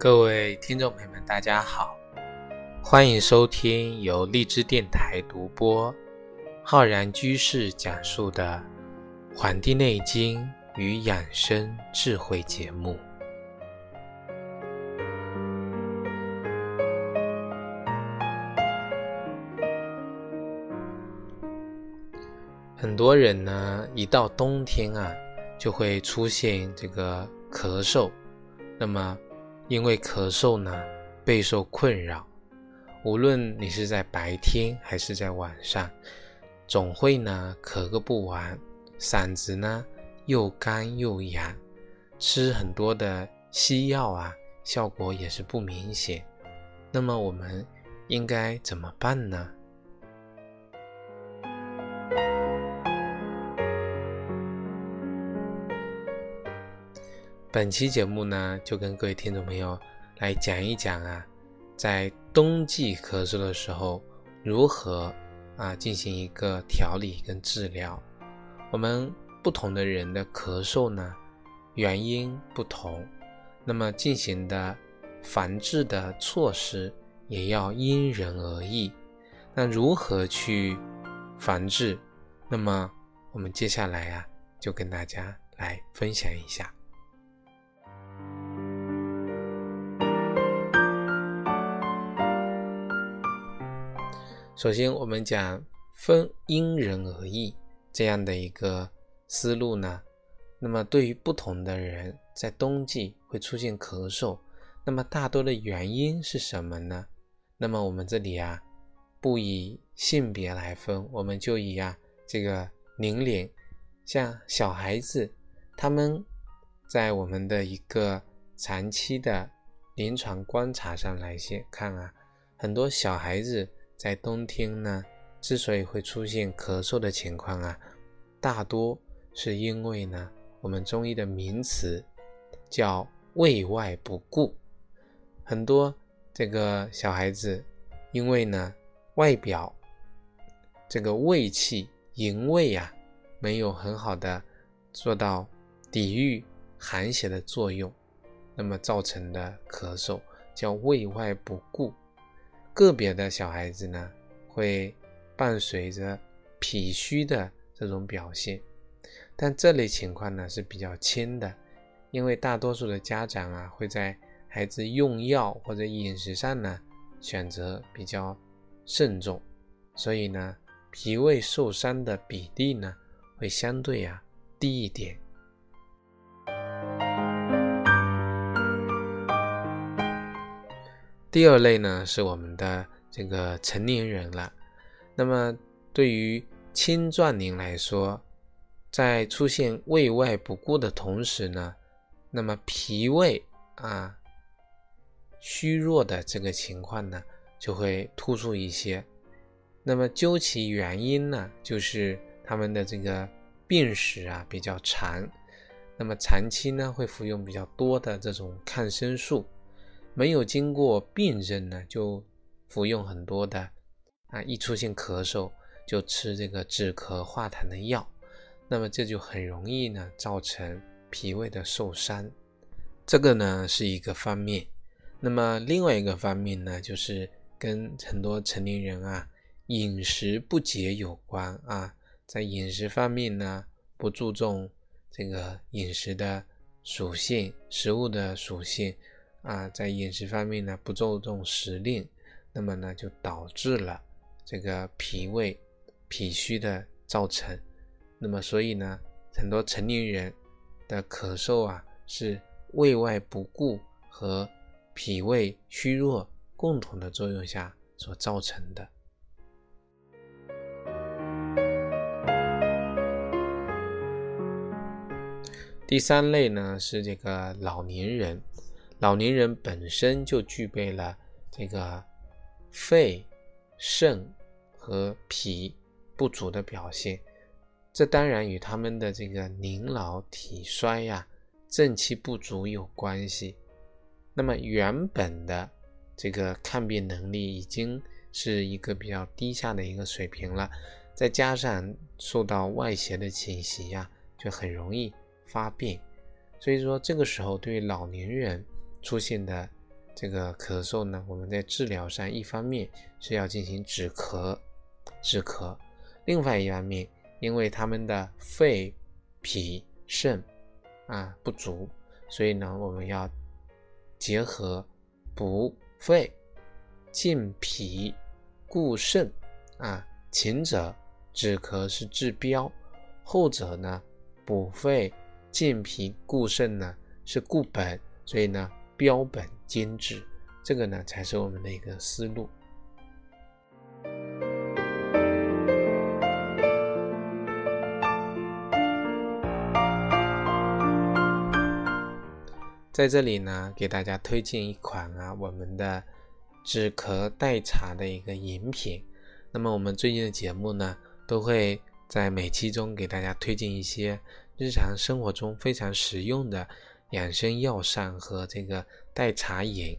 各位听众朋友们，大家好，欢迎收听由荔枝电台独播、浩然居士讲述的《黄帝内经与养生智慧》节目。很多人呢，一到冬天啊，就会出现这个咳嗽，那么。因为咳嗽呢，备受困扰，无论你是在白天还是在晚上，总会呢咳个不完，嗓子呢又干又痒，吃很多的西药啊，效果也是不明显。那么我们应该怎么办呢？本期节目呢，就跟各位听众朋友来讲一讲啊，在冬季咳嗽的时候，如何啊进行一个调理跟治疗。我们不同的人的咳嗽呢，原因不同，那么进行的防治的措施也要因人而异。那如何去防治？那么我们接下来啊，就跟大家来分享一下。首先，我们讲分因人而异这样的一个思路呢。那么，对于不同的人，在冬季会出现咳嗽，那么大多的原因是什么呢？那么我们这里啊，不以性别来分，我们就以啊这个年龄，像小孩子，他们在我们的一个长期的临床观察上来先看啊，很多小孩子。在冬天呢，之所以会出现咳嗽的情况啊，大多是因为呢，我们中医的名词叫胃外不固。很多这个小孩子因为呢，外表这个胃气营卫啊，没有很好的做到抵御寒邪的作用，那么造成的咳嗽叫胃外不固。个别的小孩子呢，会伴随着脾虚的这种表现，但这类情况呢是比较轻的，因为大多数的家长啊会在孩子用药或者饮食上呢选择比较慎重，所以呢脾胃受伤的比例呢会相对啊低一点。第二类呢是我们的这个成年人了，那么对于青壮年来说，在出现胃外不固的同时呢，那么脾胃啊虚弱的这个情况呢就会突出一些。那么究其原因呢，就是他们的这个病史啊比较长，那么长期呢会服用比较多的这种抗生素。没有经过辨认呢，就服用很多的啊，一出现咳嗽就吃这个止咳化痰的药，那么这就很容易呢造成脾胃的受伤，这个呢是一个方面。那么另外一个方面呢，就是跟很多成年人啊饮食不节有关啊，在饮食方面呢不注重这个饮食的属性，食物的属性。啊，在饮食方面呢不注重时令，那么呢就导致了这个脾胃脾虚的造成。那么所以呢，很多成年人的咳嗽啊是胃外不固和脾胃虚弱共同的作用下所造成的。第三类呢是这个老年人。老年人本身就具备了这个肺、肾和脾不足的表现，这当然与他们的这个年老体衰呀、正气不足有关系。那么原本的这个抗病能力已经是一个比较低下的一个水平了，再加上受到外邪的侵袭呀，就很容易发病。所以说这个时候对于老年人，出现的这个咳嗽呢，我们在治疗上一方面是要进行止咳，止咳；另外一方面，因为他们的肺、脾、肾啊不足，所以呢，我们要结合补肺、健脾、固肾啊。前者止咳是治标，后者呢补肺、健脾、固肾呢是固本，所以呢。标本兼治，这个呢才是我们的一个思路。在这里呢，给大家推荐一款啊，我们的止咳代茶的一个饮品。那么我们最近的节目呢，都会在每期中给大家推荐一些日常生活中非常实用的。养生药膳和这个代茶饮，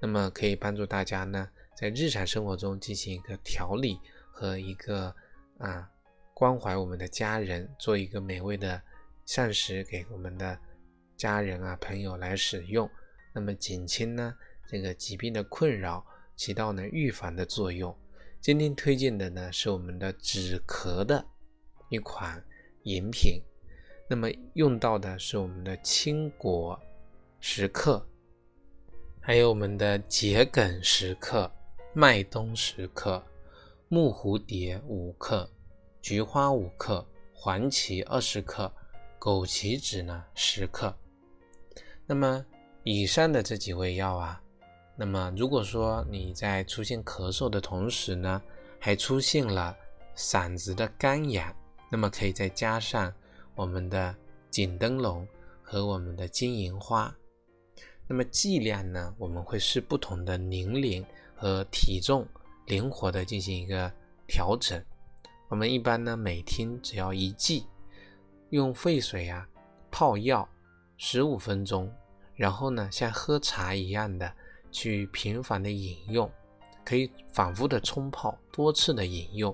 那么可以帮助大家呢，在日常生活中进行一个调理和一个啊关怀我们的家人，做一个美味的膳食给我们的家人啊朋友来使用，那么减轻呢这个疾病的困扰，起到呢预防的作用。今天推荐的呢是我们的止咳的一款饮品。那么用到的是我们的青果十克，还有我们的桔梗十克、麦冬十克、木蝴蝶五克、菊花五克、黄芪二十克、枸杞子呢十克。那么以上的这几味药啊，那么如果说你在出现咳嗽的同时呢，还出现了嗓子的干痒，那么可以再加上。我们的锦灯笼和我们的金银花，那么剂量呢？我们会视不同的年龄和体重，灵活的进行一个调整。我们一般呢，每天只要一剂，用沸水啊泡药十五分钟，然后呢，像喝茶一样的去频繁的饮用，可以反复的冲泡，多次的饮用。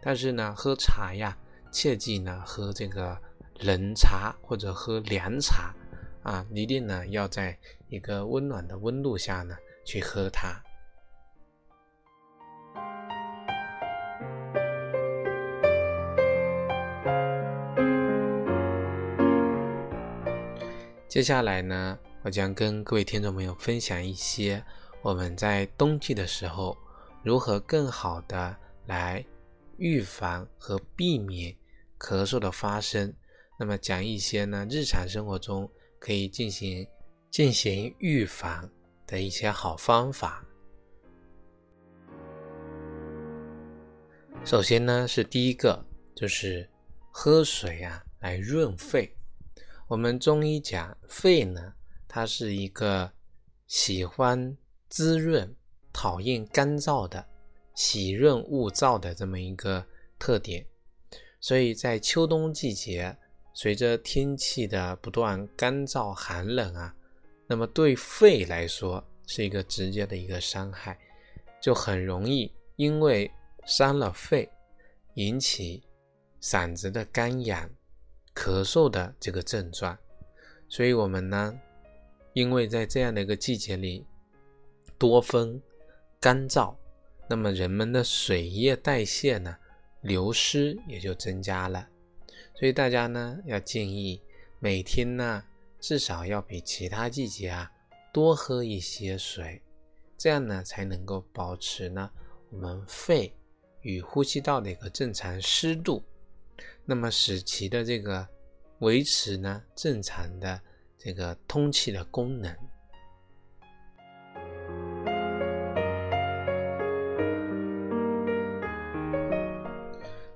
但是呢，喝茶呀。切记呢，喝这个冷茶或者喝凉茶啊，一定呢要在一个温暖的温度下呢去喝它。接下来呢，我将跟各位听众朋友分享一些我们在冬季的时候如何更好的来预防和避免。咳嗽的发生，那么讲一些呢日常生活中可以进行进行预防的一些好方法。首先呢是第一个，就是喝水啊来润肺。我们中医讲肺呢，它是一个喜欢滋润、讨厌干燥的、喜润恶燥的这么一个特点。所以在秋冬季节，随着天气的不断干燥寒冷啊，那么对肺来说是一个直接的一个伤害，就很容易因为伤了肺，引起嗓子的干痒、咳嗽的这个症状。所以我们呢，因为在这样的一个季节里多风干燥，那么人们的水液代谢呢？流失也就增加了，所以大家呢要建议每天呢至少要比其他季节啊多喝一些水，这样呢才能够保持呢我们肺与呼吸道的一个正常湿度，那么使其的这个维持呢正常的这个通气的功能。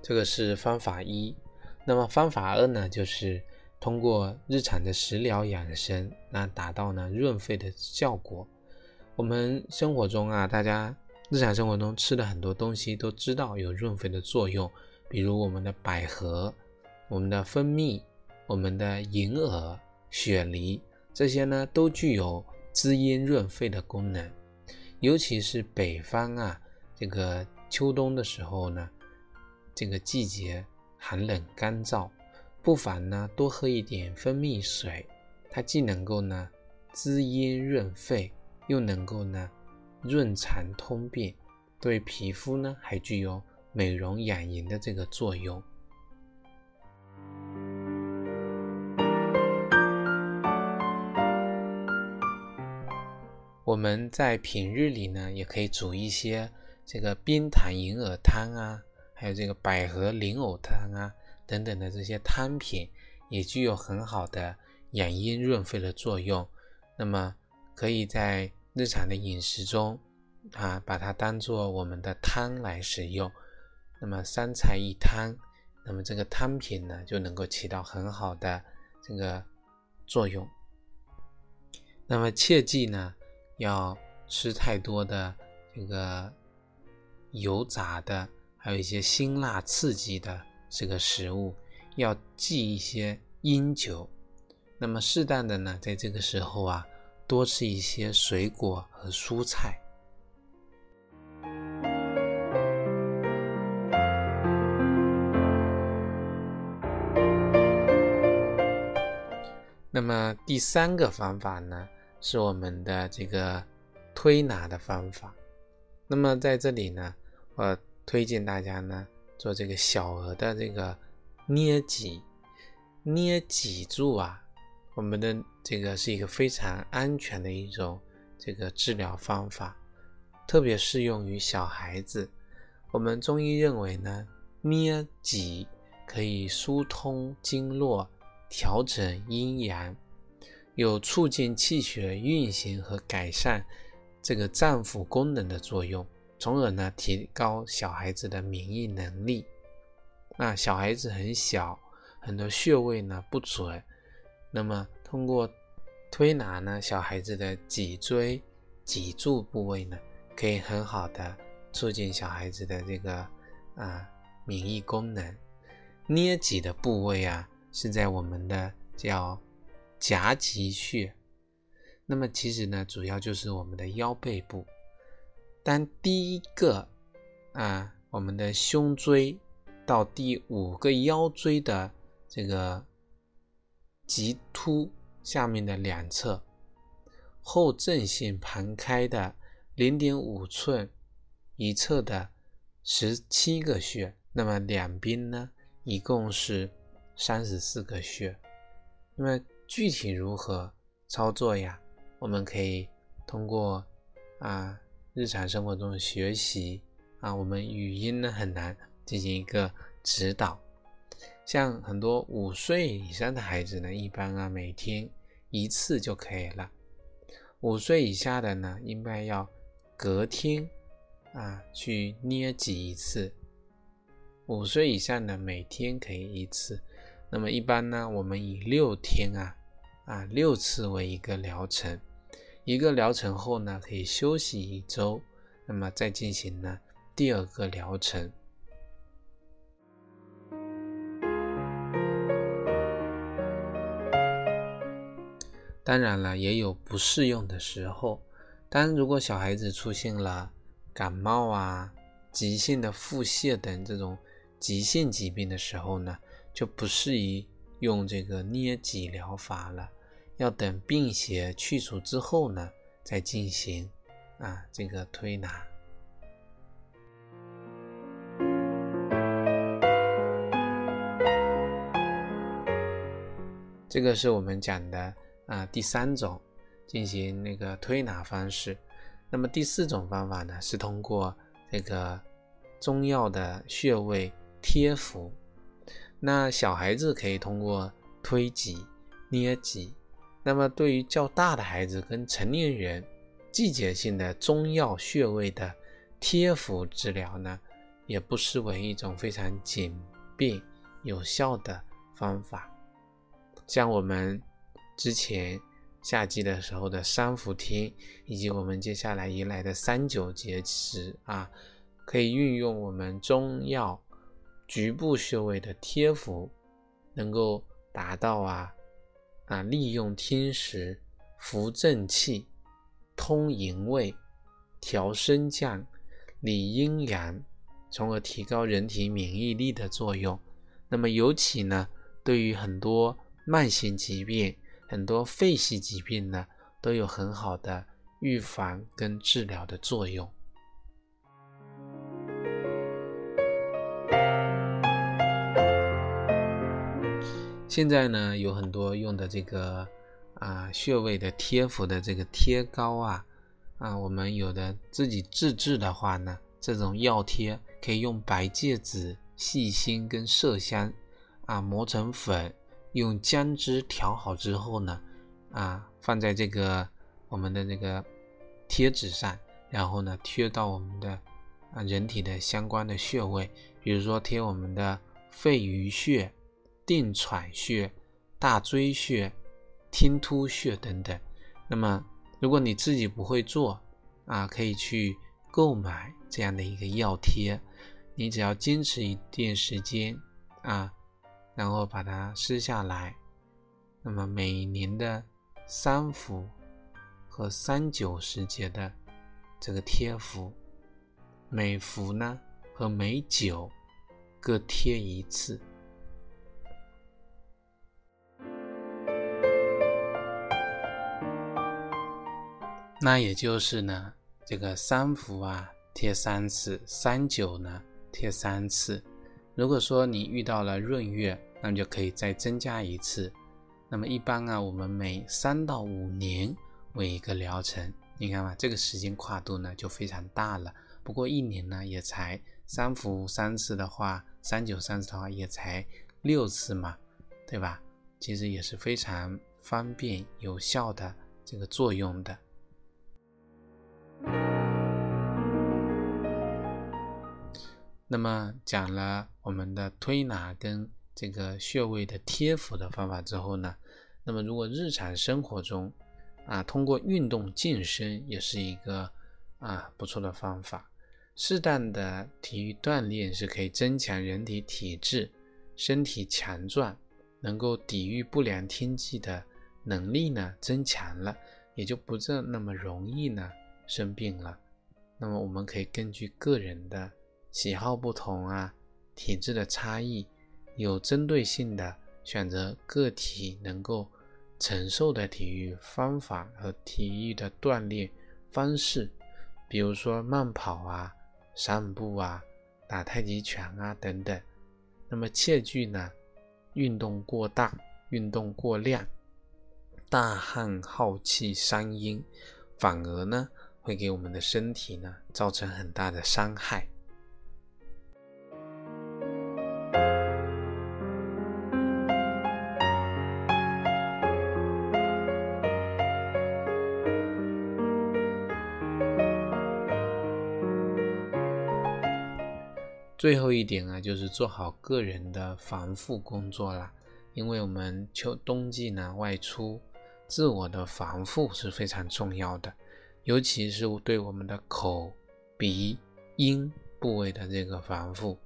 这个是方法一，那么方法二呢，就是通过日常的食疗养生，那达到呢润肺的效果。我们生活中啊，大家日常生活中吃的很多东西都知道有润肺的作用，比如我们的百合、我们的蜂蜜、我们的银耳、雪梨，这些呢都具有滋阴润肺的功能。尤其是北方啊，这个秋冬的时候呢。这个季节寒冷干燥，不妨呢多喝一点蜂蜜水，它既能够呢滋阴润肺，又能够呢润肠通便，对皮肤呢还具有美容养颜的这个作用。我们在平日里呢，也可以煮一些这个冰糖银耳汤啊，还有这个百合莲藕汤啊等等的这些汤品，也具有很好的养阴润肺的作用。那么可以在日常的饮食中啊，把它当做我们的汤来使用。那么三菜一汤，那么这个汤品呢，就能够起到很好的这个作用。那么切记呢。要吃太多的这个油炸的，还有一些辛辣刺激的这个食物，要忌一些阴酒。那么适当的呢，在这个时候啊，多吃一些水果和蔬菜。那么第三个方法呢？是我们的这个推拿的方法。那么在这里呢，我推荐大家呢做这个小额的这个捏脊，捏脊柱啊，我们的这个是一个非常安全的一种这个治疗方法，特别适用于小孩子。我们中医认为呢，捏脊可以疏通经络，调整阴阳。有促进气血运行和改善这个脏腑功能的作用，从而呢提高小孩子的免疫能力。那小孩子很小，很多穴位呢不准，那么通过推拿呢，小孩子的脊椎、脊柱部位呢，可以很好的促进小孩子的这个啊免疫功能。捏脊的部位啊，是在我们的叫。夹脊穴，那么其实呢，主要就是我们的腰背部。当第一个啊，我们的胸椎到第五个腰椎的这个棘突下面的两侧后正线盘开的零点五寸一侧的十七个穴，那么两边呢，一共是三十四个穴，那么。具体如何操作呀？我们可以通过啊日常生活中学习啊，我们语音呢很难进行一个指导。像很多五岁以上的孩子呢，一般啊每天一次就可以了。五岁以下的呢，应该要隔天啊去捏几一次。五岁以上的每天可以一次。那么一般呢，我们以六天啊，啊六次为一个疗程，一个疗程后呢，可以休息一周，那么再进行呢第二个疗程。当然了，也有不适用的时候。当如果小孩子出现了感冒啊、急性的腹泻等这种急性疾病的时候呢？就不适宜用这个捏脊疗法了，要等病邪去除之后呢，再进行啊这个推拿。这个是我们讲的啊第三种进行那个推拿方式。那么第四种方法呢，是通过这个中药的穴位贴敷。那小孩子可以通过推挤、捏挤，那么对于较大的孩子跟成年人，季节性的中药穴位的贴敷治疗呢，也不失为一种非常简便有效的方法。像我们之前夏季的时候的三伏天，以及我们接下来迎来的三九节时啊，可以运用我们中药。局部穴位的贴敷，能够达到啊啊利用天时扶正气、通营卫、调升降、理阴阳，从而提高人体免疫力的作用。那么尤其呢，对于很多慢性疾病、很多肺系疾病呢，都有很好的预防跟治疗的作用。现在呢，有很多用的这个啊穴位的贴敷的这个贴膏啊，啊，我们有的自己自制的话呢，这种药贴可以用白芥子、细辛跟麝香啊磨成粉，用姜汁调好之后呢，啊放在这个我们的这个贴纸上，然后呢贴到我们的啊人体的相关的穴位，比如说贴我们的肺俞穴。定喘穴、大椎穴、听突穴等等。那么，如果你自己不会做啊，可以去购买这样的一个药贴。你只要坚持一段时间啊，然后把它撕下来。那么每年的三伏和三九时节的这个贴敷，每伏呢和每九各贴一次。那也就是呢，这个三伏啊贴三次，三九呢贴三次。如果说你遇到了闰月，那么就可以再增加一次。那么一般啊，我们每三到五年为一个疗程，你看嘛，这个时间跨度呢就非常大了。不过一年呢也才三伏三次的话，三九三次的话也才六次嘛，对吧？其实也是非常方便有效的这个作用的。那么讲了我们的推拿跟这个穴位的贴敷的方法之后呢，那么如果日常生活中啊，通过运动健身也是一个啊不错的方法。适当的体育锻炼是可以增强人体体质，身体强壮，能够抵御不良天气的能力呢增强了，也就不这那么容易呢生病了。那么我们可以根据个人的。喜好不同啊，体质的差异，有针对性的选择个体能够承受的体育方法和体育的锻炼方式，比如说慢跑啊、散步啊、打太极拳啊等等。那么切忌呢，运动过大、运动过量，大汗耗气伤阴，反而呢会给我们的身体呢造成很大的伤害。最后一点啊，就是做好个人的防护工作了。因为我们秋冬季呢外出，自我的防护是非常重要的，尤其是对我们的口、鼻、咽部位的这个防护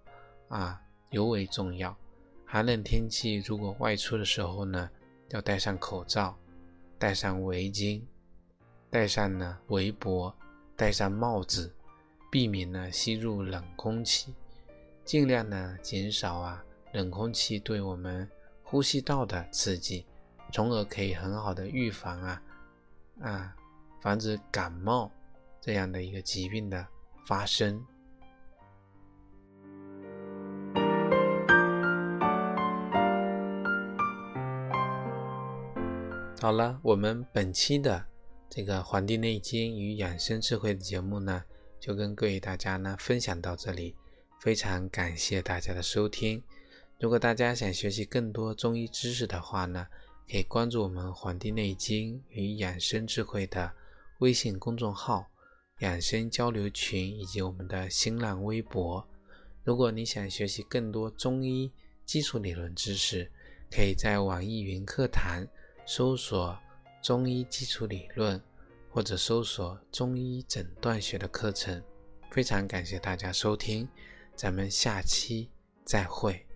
啊尤为重要。寒冷天气如果外出的时候呢，要戴上口罩，戴上围巾，戴上呢围脖，戴上帽子，避免呢吸入冷空气。尽量呢减少啊冷空气对我们呼吸道的刺激，从而可以很好的预防啊啊防止感冒这样的一个疾病的发生。好了，我们本期的这个《黄帝内经与养生智慧》的节目呢，就跟各位大家呢分享到这里。非常感谢大家的收听。如果大家想学习更多中医知识的话呢，可以关注我们《黄帝内经与养生智慧》的微信公众号、养生交流群以及我们的新浪微博。如果你想学习更多中医基础理论知识，可以在网易云课堂搜索“中医基础理论”或者搜索“中医诊断学”的课程。非常感谢大家收听。咱们下期再会。